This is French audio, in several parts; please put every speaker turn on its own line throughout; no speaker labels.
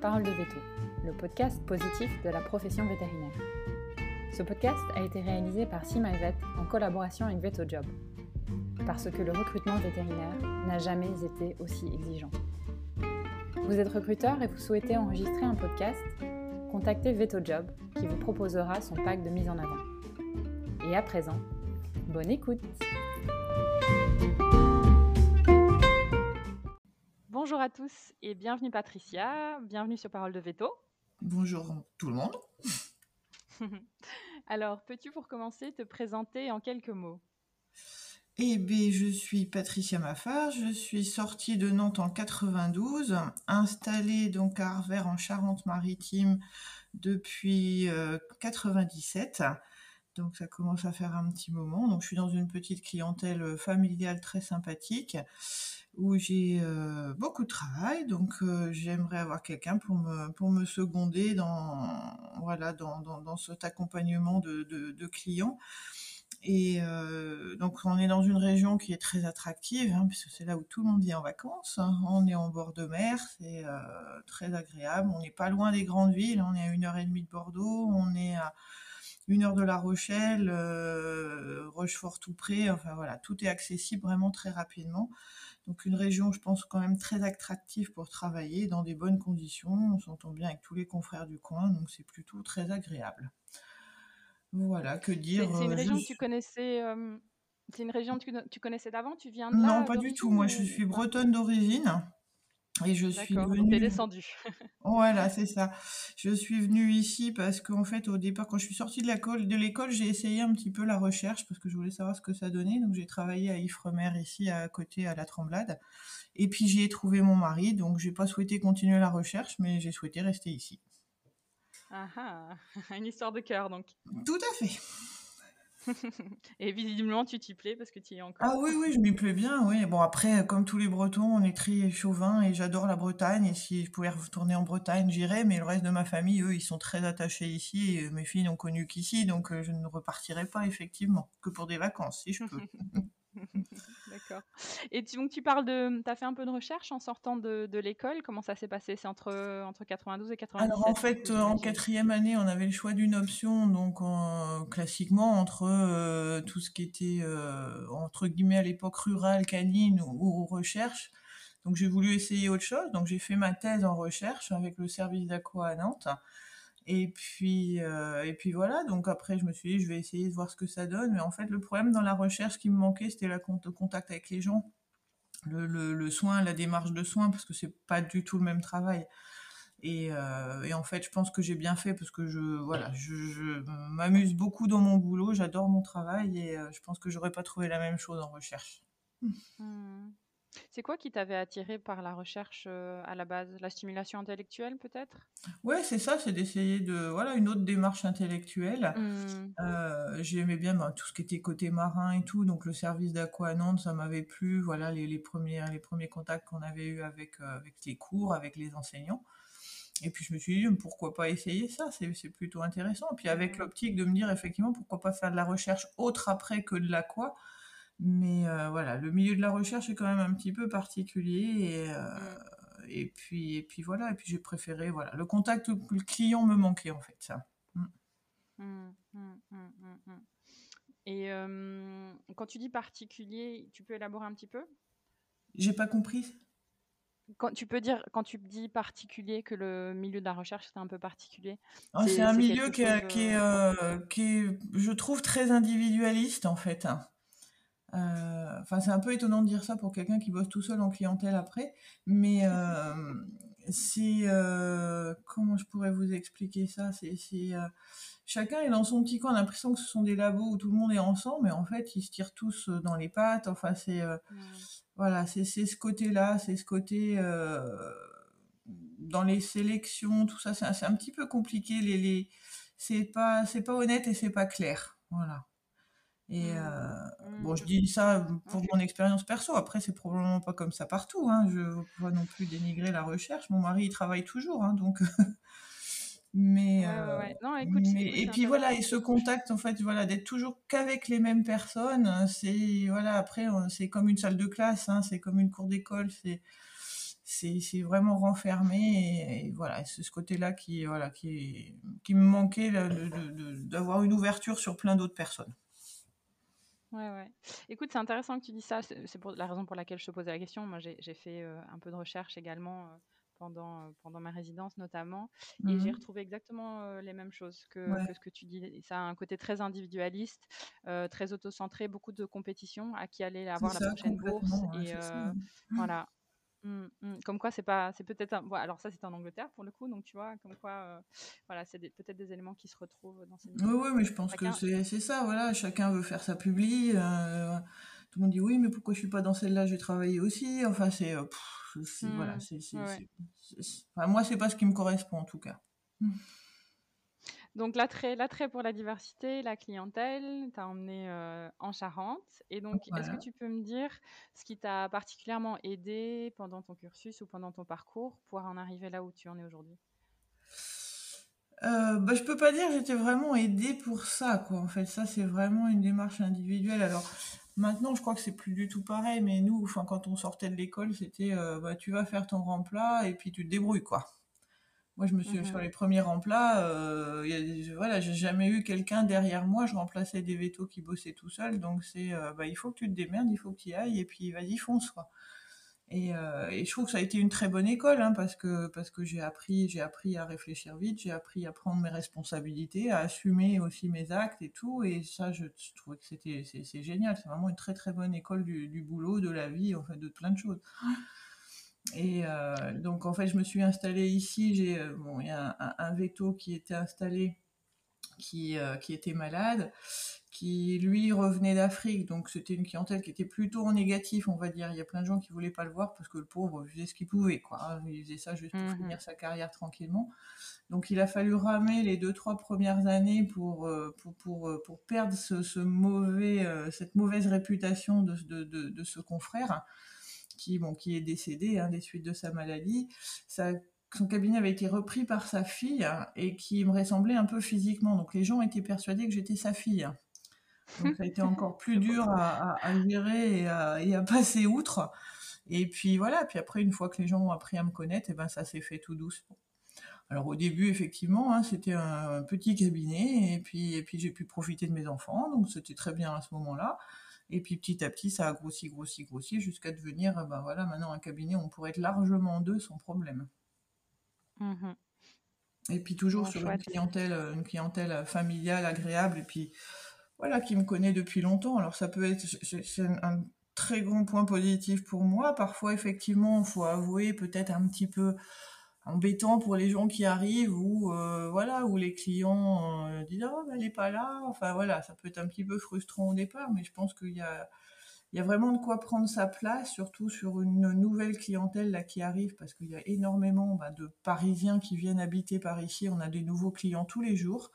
Parole de Veto, le podcast positif de la profession vétérinaire. Ce podcast a été réalisé par SeaMyVet en collaboration avec VetoJob, parce que le recrutement vétérinaire n'a jamais été aussi exigeant. Vous êtes recruteur et vous souhaitez enregistrer un podcast Contactez VetoJob qui vous proposera son pack de mise en avant. Et à présent, bonne écoute Bonjour à tous et bienvenue Patricia, bienvenue sur Parole de Veto.
Bonjour tout le monde.
Alors, peux-tu pour commencer te présenter en quelques mots?
Eh bien, je suis Patricia Maffard, je suis sortie de Nantes en 92, installée donc à Arvers en Charente-Maritime depuis 97. Euh, donc ça commence à faire un petit moment. Donc je suis dans une petite clientèle familiale très sympathique où j'ai euh, beaucoup de travail. Donc euh, j'aimerais avoir quelqu'un pour me, pour me seconder dans, voilà, dans, dans, cet accompagnement de, de, clients. Et euh, donc on est dans une région qui est très attractive, hein, puisque c'est là où tout le monde vient en vacances. Hein. On est en bord de mer, c'est très agréable. On n'est pas loin des grandes villes, on est à une heure et demie de Bordeaux, on est à une heure de La Rochelle, Rochefort tout près. Enfin voilà, tout est accessible vraiment très rapidement. Donc une région, je pense, quand même très attractive pour travailler dans des bonnes conditions. On s'entend bien avec tous les confrères du coin, donc c'est plutôt très agréable. Voilà, que dire
C'est une euh, région que tu connaissais euh, C'est une région que tu connaissais d'avant Tu viens de
là Non, pas du tout. Moi, je suis bretonne d'origine. Et je suis venue.
descendu.
voilà, c'est ça. Je suis venue ici parce qu'en fait, au départ, quand je suis sortie de l'école, de l'école, j'ai essayé un petit peu la recherche parce que je voulais savoir ce que ça donnait. Donc, j'ai travaillé à Ifremer ici, à côté, à la Tremblade. Et puis, j'y ai trouvé mon mari. Donc, j'ai pas souhaité continuer la recherche, mais j'ai souhaité rester ici.
Ah ah, une histoire de cœur, donc.
Tout à fait.
Et visiblement, tu t'y plais parce que tu y es encore.
Ah oui, oui, je m'y plais bien, oui. Bon, après, comme tous les Bretons, on est très chauvin et j'adore la Bretagne. Et si je pouvais retourner en Bretagne, j'irais. Mais le reste de ma famille, eux, ils sont très attachés ici. Et mes filles n'ont connu qu'ici. Donc, euh, je ne repartirai pas, effectivement, que pour des vacances, si je peux.
D'accord. Et tu, donc tu parles de, tu as fait un peu de recherche en sortant de, de l'école. Comment ça s'est passé? C'est entre entre 92 et 97.
Alors en fait, en quatrième année, on avait le choix d'une option, donc classiquement entre euh, tout ce qui était euh, entre guillemets à l'époque rural, canine ou, ou recherche. Donc j'ai voulu essayer autre chose. Donc j'ai fait ma thèse en recherche avec le service d'Aqua à Nantes. Et puis, euh, et puis voilà, donc après je me suis dit je vais essayer de voir ce que ça donne. Mais en fait le problème dans la recherche qui me manquait c'était le contact avec les gens, le, le, soin, la démarche de soin, parce que c'est pas du tout le même travail. Et, euh, et en fait je pense que j'ai bien fait parce que je, voilà, je, m'amuse beaucoup dans mon boulot, j'adore mon travail et euh, je pense que j'aurais pas trouvé la même chose en recherche.
Mmh. C'est quoi qui t'avait attiré par la recherche euh, à la base? La stimulation intellectuelle peut-être?
Ouais, c'est ça, c'est d'essayer de voilà une autre démarche intellectuelle. Mmh. Euh, j'aimais bien bah, tout ce qui était côté marin et tout, donc le service d'aqua Nantes, ça m'avait plu. Voilà les, premiers les premiers contacts qu'on avait eu avec euh, avec les cours, avec les enseignants. Et puis je me suis dit pourquoi pas essayer ça, c'est plutôt intéressant. Et puis avec mmh. l'optique de me dire effectivement pourquoi pas faire de la recherche autre après que de l'aqua? Mais euh, voilà, le milieu de la recherche est quand même un petit peu particulier et, euh, mm. et puis et puis voilà, et puis j'ai préféré voilà, le contact le client me manquait en fait ça.
Mm. Mm, et euh, quand tu dis particulier, tu peux élaborer un petit peu?
J'ai pas compris.
Quand tu peux dire, quand tu dis particulier, que le milieu de la recherche c'est un peu particulier.
Ah, c'est un milieu qui, est, qui, est, qui, est, je trouve, très individualiste en fait. Hein. Euh, enfin, c'est un peu étonnant de dire ça pour quelqu'un qui bosse tout seul en clientèle après, mais euh, c'est euh, comment je pourrais vous expliquer ça? C'est chacun est dans son petit coin. On a l'impression que ce sont des labos où tout le monde est ensemble, mais en fait, ils se tirent tous dans les pattes. Enfin, c'est voilà, c'est ce côté-là, c'est ce côté dans les sélections, tout ça, c'est un petit peu compliqué. Les, les c'est pas c'est pas honnête et c'est pas clair. Voilà. Et mmh. euh, bon, je mmh. dis ça pour mon expérience perso. Après, c'est probablement pas comme ça partout. Hein. Je ne veux pas non plus dénigrer la recherche. Mon mari, il travaille toujours, hein, donc. mais, euh, Non, écoute, et puis voilà, et ce contact, en fait, voilà, d'être toujours qu'avec les mêmes personnes, c'est voilà. Après, c'est comme une salle de classe, hein, c'est comme une cour d'école, c'est c'est vraiment renfermé et, voilà, c'est ce côté-là qui, voilà, qui, qui me manquait d'avoir une ouverture sur plein d'autres personnes.
Ouais, ouais. Écoute, c'est intéressant que tu dis ça. C'est pour la raison pour laquelle je te posais la question. Moi, j'ai fait euh, un peu de recherche également euh, pendant, euh, pendant ma résidence notamment. Et j'ai mmh retrouvé exactement les mêmes choses que, ce que tu dis. Ça a un côté très individualiste, très autocentré, beaucoup de compétition à qui aller avoir la prochaine bourse. et voilà. Mmh, mmh. Comme quoi, c'est pas, c'est peut-être un. alors ça, c'est en Angleterre pour le coup, donc tu vois, comme quoi, euh, voilà, c'est peut-être des éléments qui se retrouvent dans ces.
Oui, oui, mais je pense que c'est ça, voilà, chacun veut faire sa publi. Euh, tout le monde dit oui, mais pourquoi je suis pas dans celle-là J'ai travaillé aussi. Enfin, c'est, euh, voilà, mmh, c'est, enfin, moi, c'est pas ce qui me correspond en tout cas.
Donc l'attrait, l'attrait pour la diversité, la clientèle, t'as emmené euh, en Charente. Et donc, est-ce que tu peux me dire ce qui t'a particulièrement aidé pendant ton cursus ou pendant ton parcours pour en arriver là où tu en es aujourd'hui?
Euh, bah, je peux pas dire que j'étais vraiment aidée pour ça, quoi. En fait, ça, c'est vraiment une démarche individuelle. Alors, maintenant, je crois que c'est plus du tout pareil, mais nous, enfin, quand on sortait de l'école, c'était, euh, bah, tu vas faire ton remplat et puis tu te débrouilles, quoi. Moi, je me suis sur mmh les premiers remplats, euh, voilà, j'ai jamais eu quelqu'un derrière moi. Je remplaçais des vétos qui bossaient tout seuls, donc c'est, euh, bah, il faut que tu te démerdes, il faut que tu y ailles, et puis vas-y fonce quoi. Et, euh, et, je trouve que ça a été une très bonne école, hein, parce que parce que j'ai appris, j'ai appris à réfléchir vite, j'ai appris à prendre mes responsabilités, à assumer aussi mes actes et tout. Et ça, je, trouve que c'était c'est génial. C'est vraiment une très très bonne école du, du, boulot, de la vie, en fait, de plein de choses. Et euh, donc, en fait, je me suis installée ici. J'ai, euh, bon, il y a un, veto qui était installé, qui, euh, qui était malade, qui lui revenait d'Afrique. Donc, c'était une clientèle qui était plutôt en négatif, on va dire. Il y a plein de gens qui voulaient pas le voir parce que le pauvre faisait ce qu'il pouvait, quoi. Il faisait ça juste pour mmh finir sa carrière tranquillement. Donc, il a fallu ramer les deux, trois premières années pour, pour, pour, pour perdre ce, ce mauvais, cette mauvaise réputation de, de, de, de ce confrère qui, bon, qui est décédé hein, des suites de sa maladie. son cabinet avait été repris par sa fille hein, et qui me ressemblait un peu physiquement. Donc les gens étaient persuadés que j'étais sa fille. Donc ça a été encore plus dur à, gérer et à, passer outre. Et puis voilà, puis après, une fois que les gens ont appris à me connaître, et eh ben, ça s'est fait tout doucement. Alors au début, effectivement, hein, c'était un petit cabinet, et puis, et puis j'ai pu profiter de mes enfants, donc c'était très bien à ce moment-là. Et puis petit à petit, ça a grossi, grossi, grossi, jusqu'à devenir, ben voilà, maintenant un cabinet où on pourrait être largement deux sans problème. Mmh et puis toujours sur une clientèle, euh, une clientèle familiale, agréable, et puis voilà, qui me connaît depuis longtemps. Alors ça peut être, c'est un très grand point positif pour moi. Parfois, effectivement, il faut avouer peut-être un petit peu embêtant pour les gens qui arrivent ou euh, voilà où les clients euh, disent oh, elle est pas là enfin voilà ça peut être un petit peu frustrant au départ mais je pense qu'il y a il y a vraiment de quoi prendre sa place surtout sur une nouvelle clientèle là qui arrive parce qu'il y a énormément bah, de Parisiens qui viennent habiter par ici on a des nouveaux clients tous les jours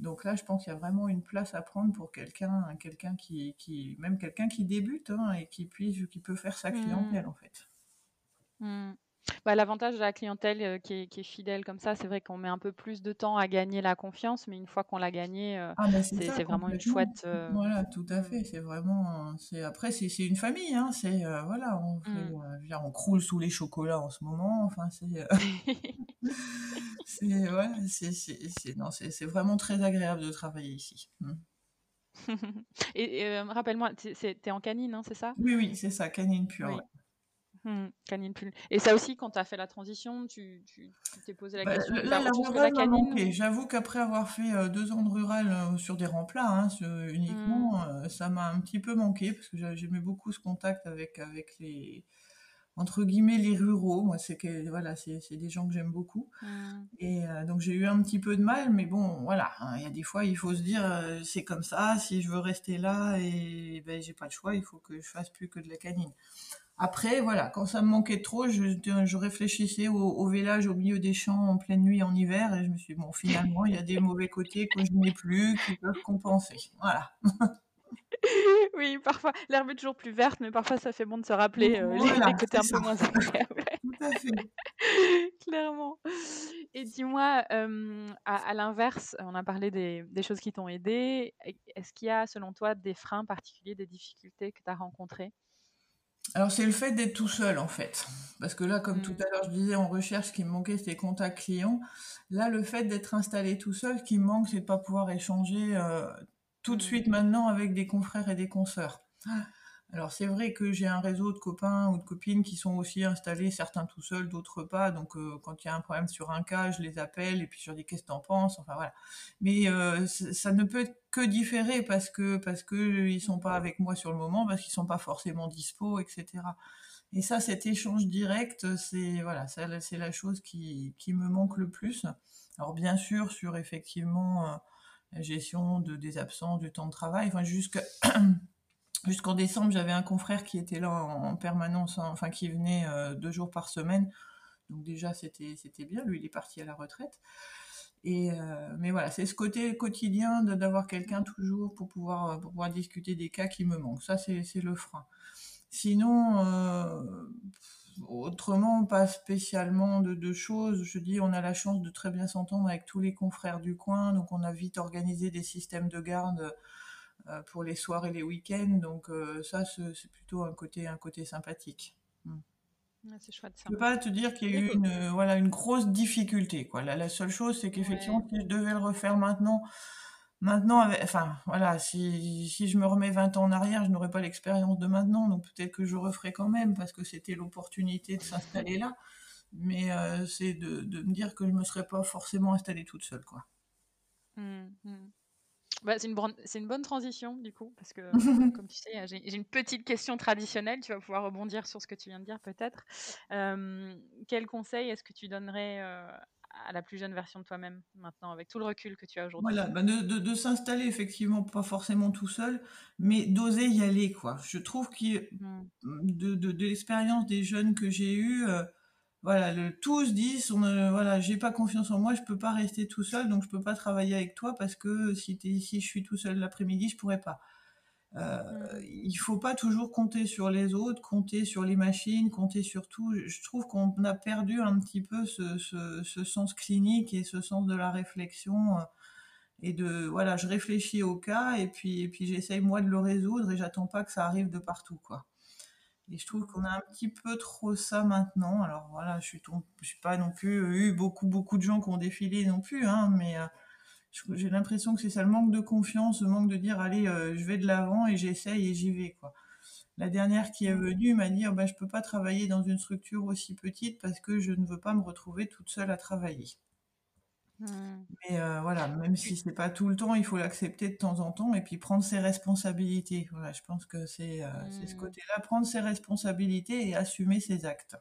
donc là je pense qu'il y a vraiment une place à prendre pour quelqu'un quelqu'un qui, qui même quelqu'un qui débute hein, et qui puisse qui peut faire sa mmh. clientèle en fait
mmh. Bah, l'avantage de la clientèle euh, qui, est, fidèle comme ça, c'est vrai qu'on met un peu plus de temps à gagner la confiance, mais une fois qu'on l'a gagnée, euh, ah, bah, c'est vraiment une chouette.
Euh, voilà, tout à fait. C'est vraiment. Après, c'est une famille. Hein, c'est voilà, on, mmh. on croule sous les chocolats en ce moment. Enfin, c'est. c'est vraiment très agréable de travailler ici. Mmh.
et, rappelle-moi, tu es en canine, hein, c'est ça?
Oui, oui, c'est ça, canine pure.
Mmh, canine pull. Et ça aussi, quand tu as fait la transition, tu t'es posé la bah, question
là, la canine J'avoue qu'après avoir fait euh, deux ans de rural euh, sur des remplats hein, uniquement, mmh. euh, ça m'a un petit peu manqué parce que j'aimais beaucoup ce contact avec, avec les entre guillemets les ruraux. Moi, c'est que voilà, c'est des gens que j'aime beaucoup. Mmh. Et donc j'ai eu un petit peu de mal, mais bon, voilà, hein, il y a des fois, il faut se dire, c'est comme ça. Si je veux rester là, et ben j'ai pas de choix, il faut que je fasse plus que de la canine. Après, voilà, quand ça me manquait trop, je, je réfléchissais au, village au milieu des champs en pleine nuit en hiver et je me suis dit, bon, finalement, il y a des mauvais côtés que je n'ai plus qui peuvent compenser. Voilà.
oui, parfois, l'herbe est toujours plus verte, mais parfois ça fait bon de se rappeler euh, les, côtés un peu moins agréables. Tout à fait. Clairement. Et dis-moi, euh, à, l'inverse, on a parlé des, des choses qui t'ont aidé. Est-ce qu'il y a, selon toi, des freins particuliers, des difficultés que tu as rencontrées?
Alors c'est le fait d'être tout seul en fait. Parce que là, comme tout
Mmh.
à l'heure je disais, en recherche, ce qui me manquait, c'était contacts clients. Là, le fait d'être installé tout seul, ce qui me manque, c'est de pas pouvoir échanger euh, tout de
Mmh.
suite maintenant avec des confrères et des consoeurs. Alors c'est vrai que j'ai un réseau de copains ou de copines qui sont aussi installés, certains tout seuls, d'autres pas. Donc euh, quand il y a un problème sur un cas, je les appelle et puis je leur dis qu'est-ce que t'en penses? Enfin voilà. Mais euh, ça ne peut être que différé parce que parce que ils sont pas avec moi sur le moment, parce qu'ils sont pas forcément dispo, etc. Et ça, cet échange direct, c'est voilà, c'est la chose qui, qui me manque le plus. Alors bien sûr, sur effectivement euh, gestion de, des absences, du temps de travail, enfin Jusqu'en décembre, j'avais un confrère qui était là en, en permanence, hein, enfin qui venait euh, deux jours par semaine. Donc déjà, c'était bien. Lui, il est parti à la retraite. Et euh, mais voilà, c'est ce côté quotidien d'avoir quelqu'un toujours pour pouvoir, euh, pour pouvoir discuter des cas qui me manquent. Ça, c'est le frein. Sinon, autrement, pas spécialement de, de choses. Je dis, on a la chance de très bien s'entendre avec tous les confrères du coin, donc on a vite organisé des systèmes de garde euh, pour les soirs et les week-ends. Donc euh, ça, c'est plutôt un côté, un côté sympathique. Mm.
Ouais, c'est chouette ça.
Je peux pas te dire qu'il y a eu une, euh, voilà, une grosse difficulté. Quoi. La, la seule chose, c'est qu'effectivement,
Ouais.
si je devais le refaire maintenant, maintenant, avec- enfin, voilà, si, si je me remets 20 ans en arrière, je n'aurais pas l'expérience de maintenant, donc peut-être que je referais quand même, parce que c'était l'opportunité de s'installer là. Mais euh, c'est de, de me dire que je me serais pas forcément installée toute seule, quoi.
Mmh, mmh. Bah, c'est une, bonne- c'est une bonne transition du coup, parce que comme tu sais, j'ai j'ai une petite question traditionnelle, tu vas pouvoir rebondir sur ce que tu viens de dire peut-être. Euh, quel conseil est-ce que tu donnerais euh, à la plus jeune version de toi-même maintenant, avec tout le recul que tu as aujourd'hui
Voilà, ben de, de, de s'installer effectivement, pas forcément tout seul, mais d'oser y aller, quoi. Je trouve que
Mmh,
de, de, l'expérience des jeunes que j'ai eus, euh, voilà, le, tous disent, on, euh, voilà, j'ai pas confiance en moi, je peux pas rester tout seul, donc je peux pas travailler avec toi parce que si, t'es- si je suis tout seul l'après-midi, je pourrais pas. Euh,
mmh,
il faut pas toujours compter sur les autres, compter sur les machines, compter sur tout. Je trouve qu'on a perdu un petit peu ce, ce, sens clinique et ce sens de la réflexion. euh, et de voilà, je réfléchis au cas et puis et puis j'essaye moi de le résoudre et j'attends pas que ça arrive de partout quoi. Et je trouve qu'on a un petit peu trop ça maintenant. Alors voilà, je suis je suis pas non plus euh, eu beaucoup beaucoup de gens qui ont défilé non plus, hein, mais euh, j'ai l'impression que c'est ça le manque de confiance, le manque de dire allez, euh, je vais de l'avant et j'essaye et j'y vais quoi. La dernière qui est venue m'a dit oh, bah, je peux pas travailler dans une structure aussi petite parce que je ne veux pas me retrouver toute seule à travailler.
mmh.
Mais euh, voilà, même si c'est pas tout le temps, il faut l'accepter de temps en temps et puis prendre ses responsabilités. Voilà, je pense que c'est euh, ce
Mmh.
côté-là, prendre ses responsabilités et assumer ses actes.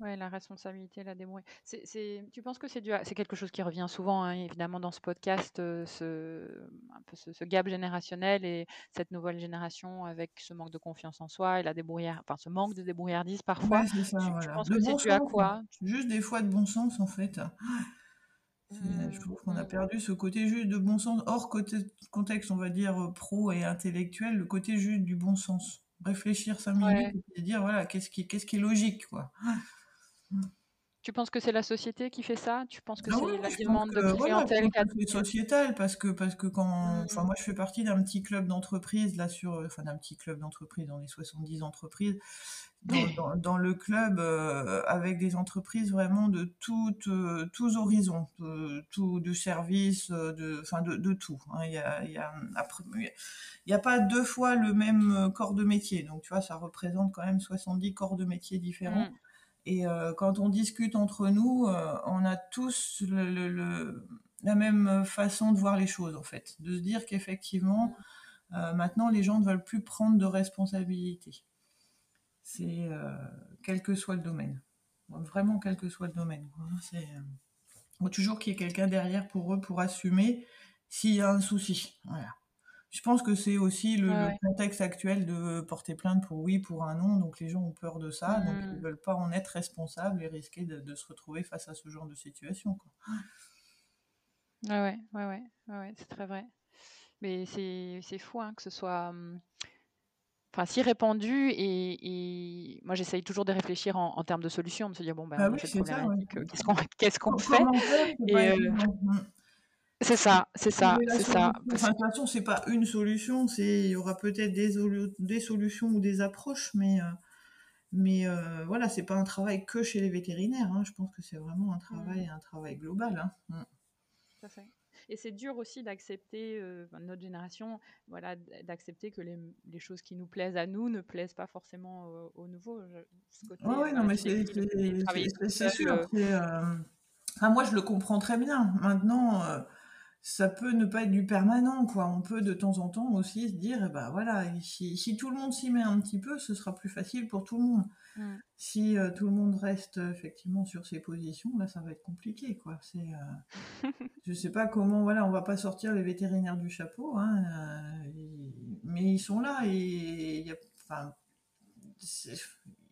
Ouais, la responsabilité, la débrouille. C'est, c'est- tu penses que c'est dû à- c'est quelque chose qui revient souvent, hein, évidemment, dans ce podcast, euh, ce, un peu ce, ce gap générationnel et cette nouvelle génération avec ce manque de confiance en soi et la débrouillard, enfin, ce manque de débrouillardise parfois.
Ouais, c'est ça,
Tu, tu
voilà.
penses
De
que c'est dû à quoi?
juste des fois de bon sens en fait. C'est- Je
Mmh,
trouve qu'on a
mmh,
perdu ce côté juste de bon sens, hors côté, contexte, on va dire, euh, pro et intellectuel, le côté juste du bon sens. Réfléchir cinq minutes
ouais.
et dire, voilà, qu'est-ce qui, qu'est-ce qui est logique, quoi.
Tu penses que c'est la société qui fait ça? Tu penses que
Ah oui,
c'est
oui,
la demande de
que voilà, je
clientèle
que c'est sociétal parce que parce que quand enfin
Mmh,
moi je fais partie d'un petit club d'entreprise là sur enfin d'un petit club d'entreprise, on est 70 entreprises dans, dans, dans le club euh, avec des entreprises vraiment de toutes euh, tous horizons, de, tout de services, euh, de enfin de, de tout. hein. Il y a il y a après il y a pas deux fois le même corps de métier. Donc tu vois, ça représente quand même 70 corps de métiers différents.
mmh,
Et euh, quand on discute entre nous, euh, on a tous la même façon de voir les choses, en fait. De se dire qu'effectivement, euh, maintenant, les gens ne veulent plus prendre de responsabilités. C'est quel que soit le domaine. Vraiment, quel que soit le domaine. quoi. C'est toujours qu'il y ait quelqu'un derrière pour eux pour assumer s'il y a un souci. Voilà. Je pense que c'est aussi le,
ouais,
le
ouais.
contexte actuel de porter plainte pour oui, pour un non. Donc les gens ont peur de ça, donc ils
Mmh.
veulent pas en être responsables et risquer de, de se retrouver face à ce genre de situation. Quoi.
Ouais, ouais, ouais, ouais, ouais, c'est très vrai. Mais c'est fou hein, que ce soit hum, enfin, si répandu et, et moi j'essaye toujours de réfléchir en, en termes de solutions, de se dire bon ben
Bah oui,
euh, qu'est-ce qu'on fait? Et euh.
Mm.
C'est ça, c'est ça, c'est ça.
de toute façon, c'est pas une solution, c'est il y aura peut-être des, des, solutions ou des approches, mais euh, mais euh, voilà, c'est pas un travail que chez les vétérinaires. Hein. Je pense que c'est vraiment un travail, mmh. un travail global. Hein. Mmh.
Tout à fait. Et c'est dur aussi d'accepter, euh, notre génération, voilà, d'accepter que les, les, choses qui nous plaisent à nous ne plaisent pas forcément aux nouveaux.
Oui, non, mais c'est sûr. moi, je le comprends très bien. Maintenant, ça peut ne pas être du permanent, quoi. On peut de temps en temps aussi se dire, eh ben voilà, si, tout le monde s'y met un petit peu, ce sera plus facile pour tout le monde. Mmh. Si euh, tout le monde reste effectivement sur ses positions, là, ça va être compliqué, quoi. C'est, euh, je sais pas comment, voilà, on va pas sortir les vétérinaires du chapeau, hein, euh, mais ils sont là et il enfin,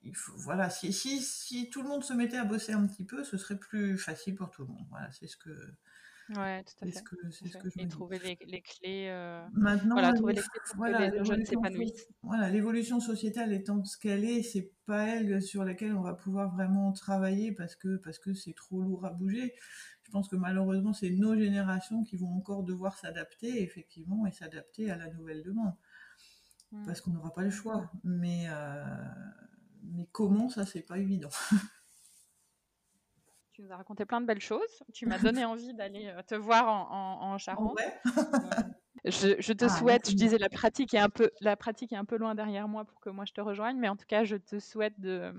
il faut, voilà, si, si, si tout le monde se mettait à bosser un petit peu, ce serait plus facile pour tout le monde. Voilà, c'est ce que
Ouais, tout à fait. C'est ce que je Et trouver les, les clés, euh,
Maintenant,
voilà, trouver les clés pour que les jeunes s'épanouissent.
Voilà, l'évolution sociétale étant ce qu'elle est, c'est pas elle sur laquelle on va pouvoir vraiment travailler parce que parce que c'est trop lourd à bouger. Je pense que malheureusement, c'est nos générations qui vont encore devoir s'adapter, effectivement, et s'adapter à la nouvelle demande. Mmh. Parce qu'on n'aura pas le choix. Mais, euh, mais comment, ça, c'est pas évident.
tu nous as raconté plein de belles choses. Tu m'as donné envie d'aller euh, te voir en, en, Charente. je, te ah, souhaite, je disais, la pratique, est un peu, la pratique est un peu loin derrière moi pour que moi je te rejoigne, mais en tout cas, je te souhaite de,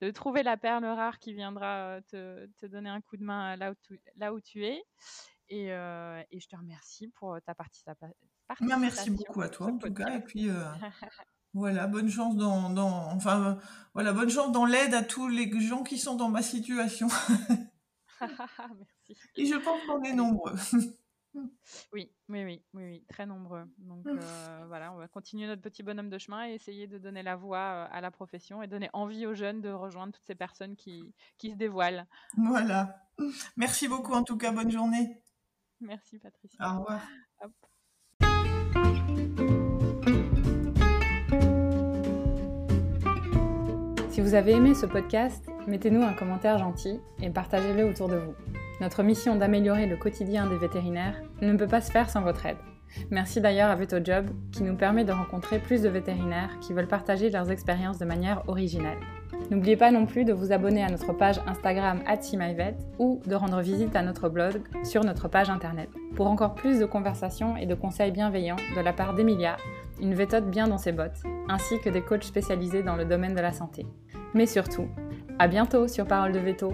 de trouver la perle rare qui viendra euh, te, te, donner un coup de main là où tu, là où tu es. Et, euh, et je te remercie pour ta participation.
Merci beaucoup à toi, en tout cas. Et puis, Voilà, bonne chance dans, dans enfin, voilà, bonne chance dans l'aide à tous les gens qui sont dans ma situation. Merci. Et je pense qu'on est nombreux.
oui, oui, oui, oui, oui, très nombreux. Donc mmh. euh, voilà, on va continuer notre petit bonhomme de chemin et essayer de donner la voix euh, à la profession et donner envie aux jeunes de rejoindre toutes ces personnes qui, qui se dévoilent.
Voilà. Merci beaucoup en tout cas, bonne journée.
Merci Patricia.
Au revoir.
Si vous avez aimé ce podcast, mettez-nous un commentaire gentil et partagez-le autour de vous. Notre mission d'améliorer le quotidien des vétérinaires ne peut pas se faire sans votre aide. Merci d'ailleurs à VetoJob qui nous permet de rencontrer plus de vétérinaires qui veulent partager leurs expériences de manière originale. N'oubliez pas non plus de vous abonner à notre page Instagram @simyvet ou de rendre visite à notre blog sur notre page internet pour encore plus de conversations et de conseils bienveillants de la part d'Emilia, une vétote bien dans ses bottes, ainsi que des coachs spécialisés dans le domaine de la santé. Mais surtout, à bientôt sur Parole de Veto